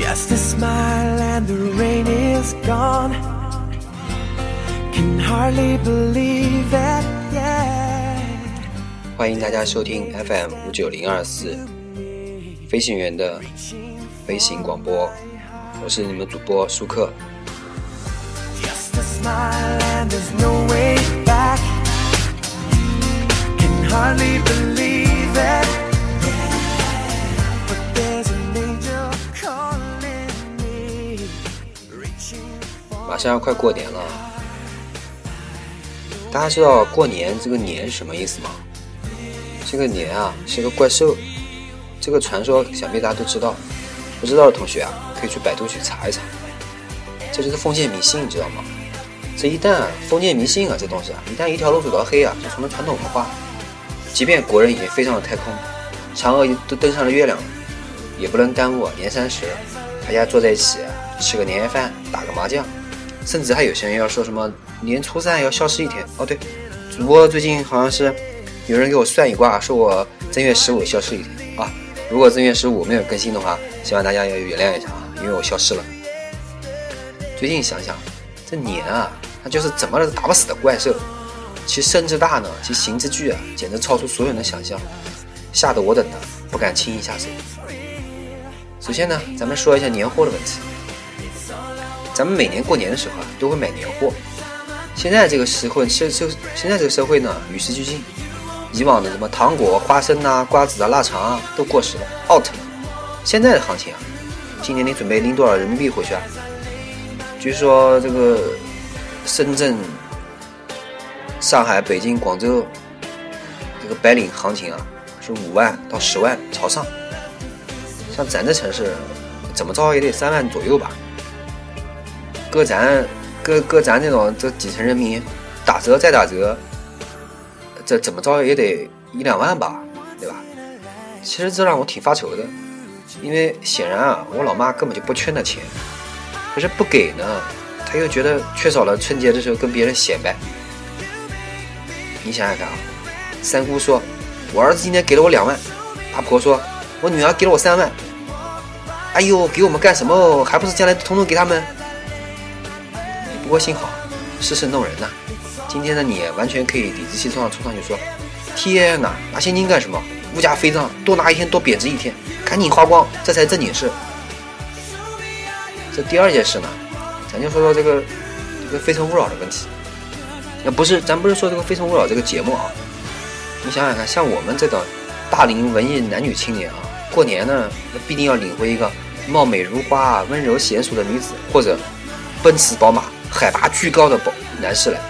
Just a smile and the rain is gone. Can hardly believe it, yeah. 欢迎大家收听 FM 五九零二四飞行员的飞行广播，我是你们主播舒克。Just a smile and there's no way back. Can hardly believe it. 马上要快过年了，大家知道过年这个年是什么意思吗？这个年啊是个怪兽，这个传说想必大家都知道，不知道的同学啊可以去百度去查一查。这就是封建迷信，你知道吗？这一旦封建迷信啊这东西啊，一旦一条路走到黑啊，就成了传统文化。即便国人已经飞上了太空，嫦娥都登上了月亮了，也不能耽误年三十，大家坐在一起吃个年夜饭，打个麻将，甚至还有些人要说什么年初三要消失一天。哦对，主播最近好像是有人给我算一卦，说我正月十五消失一天啊。如果正月十五没有更新的话，希望大家要原谅一下啊，因为我消失了。最近想想，这年啊，它就是怎么都打不死的怪兽，其身之大呢，其形之巨啊，简直超出所有人的想象，吓得我等的不敢轻易下手。首先呢，咱们说一下年货的问题。咱们每年过年的时候啊，都会买年货。现在这个社会，社社现在这个社会呢，与时俱进，以往的什么糖果、花生啊、瓜子啊、腊肠啊，都过时了，out 了。现在的行情啊，今年你准备拎多少人民币回去啊？据说这个深圳、上海、北京、广州这个白领行情啊，是五万到十万朝上。像咱这城市，怎么着也得三万左右吧。搁咱搁搁咱这种这底层人民，打折再打折，这怎么着也得一两万吧，对吧？其实这让我挺发愁的，因为显然啊，我老妈根本就不缺那钱，可是不给呢，她又觉得缺少了春节的时候跟别人显摆。你想想看啊，三姑说，我儿子今天给了我两万，阿婆说，我女儿给了我三万。哎呦，给我们干什么？还不是将来统统给他们？不过幸好，世事弄人呐、今天的你完全可以理直气壮的冲上去说：“天哪，拿现金干什么？物价飞涨，多拿一天多贬值一天，赶紧花光，这才正经事。”这第二件事呢，咱就说说这个这个《非诚勿扰》的问题。那不是，咱不是说这个《非诚勿扰》这个节目啊。你想想看，像我们这种大龄文艺男女青年啊，过年呢，那必定要领回一个貌美如花、温柔娴熟的女子，或者奔驰、宝马、海拔巨高的宝男士来。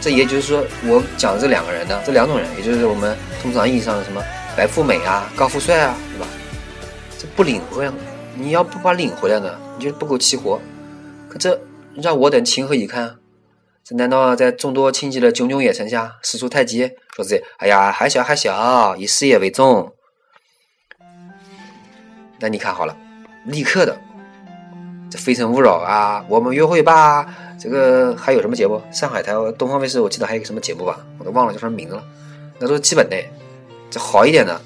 这也就是说，我讲的这两个人呢，这两种人，也就是我们通常意义上的什么白富美啊、高富帅啊，对吧？这不领回来，你要不把领回来呢，你就不够气活。可这让我等情何以堪？这难道在众多亲戚的炯炯眼神下，使出太极，说自己哎呀还小还小，以事业为重？那你看好了，立刻的，《非诚勿扰》啊，我们约会吧，这个还有什么节目？上海台、东方卫视，我记得还有个什么节目吧，我都忘了叫什么名字了。那都是基本的，这好一点的，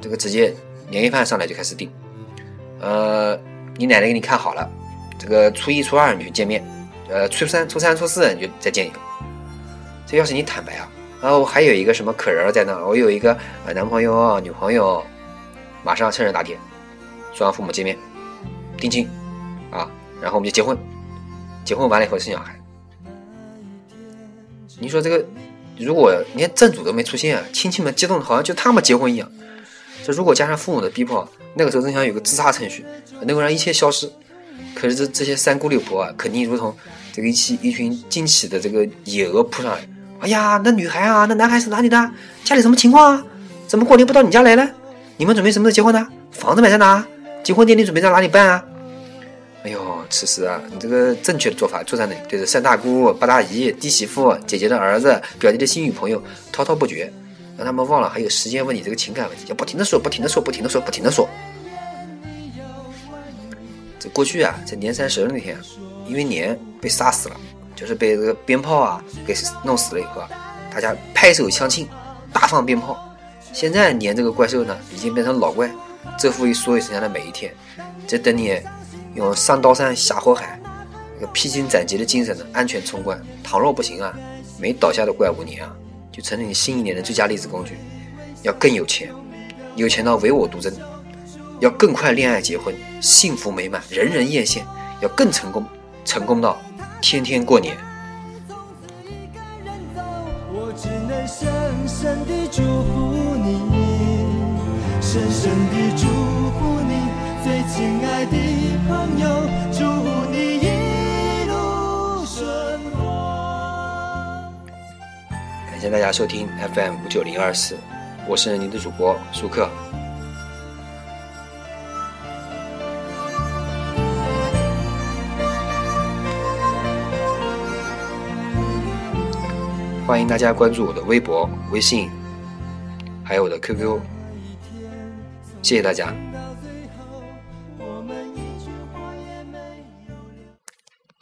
这个直接年夜饭上来就开始订。呃，你奶奶给你看好了，这个初一、初二你就见面，呃，初三、初三、初四你就再见一个。这要是你坦白啊，然后我还有一个什么可人儿在那，我有一个呃男朋友、女朋友，马上趁热打铁，双方父母见面，定亲，然后我们就结婚，结婚完了以后生小孩。你说这个，如果连正主都没出现啊，亲戚们激动的好像就他们结婚一样。这如果加上父母的逼迫，那个时候真想有个自杀程序，能够让一切消失。可是这这些三姑六婆啊，肯定如同这个一起一群惊起的这个野鹅扑上来。哎呀，那女孩啊，那男孩是哪里的？家里什么情况啊？怎么过年不到你家来呢？你们准备什么时候结婚呢？房子买在哪？结婚典礼准备在哪里办啊？哎呦，此时啊，你这个正确的做法，坐在那里对着三大姑、八大姨、弟媳妇、姐姐的儿子、表弟的新女朋友滔滔不绝，让他们忘了还有时间问你这个情感问题，要不停的说，不停的说，不停的说，不停的说。这过去啊，在年三十那天，因为年被杀死了，就是被这个鞭炮啊给弄死了以后啊，大家拍手相庆，大放鞭炮。现在年这个怪兽呢，已经变成老怪，蛰伏于所有剩下的每一天。在等你用上刀山下火海，那个披荆斩棘的精神呢，安全冲关。倘若不行啊，没倒下的怪物你啊，就成了你新一年的最佳励志工具。要更有钱，有钱到唯我独尊；要更快恋爱结婚，幸福美满，人人艳羡；要更成功，成功到天天过年。深深地祝福你，深深地祝感谢大家收听 FM 五九零二四，我是您的主播舒克。欢迎大家关注我的微博、微信，还有我的 QQ，谢谢大家。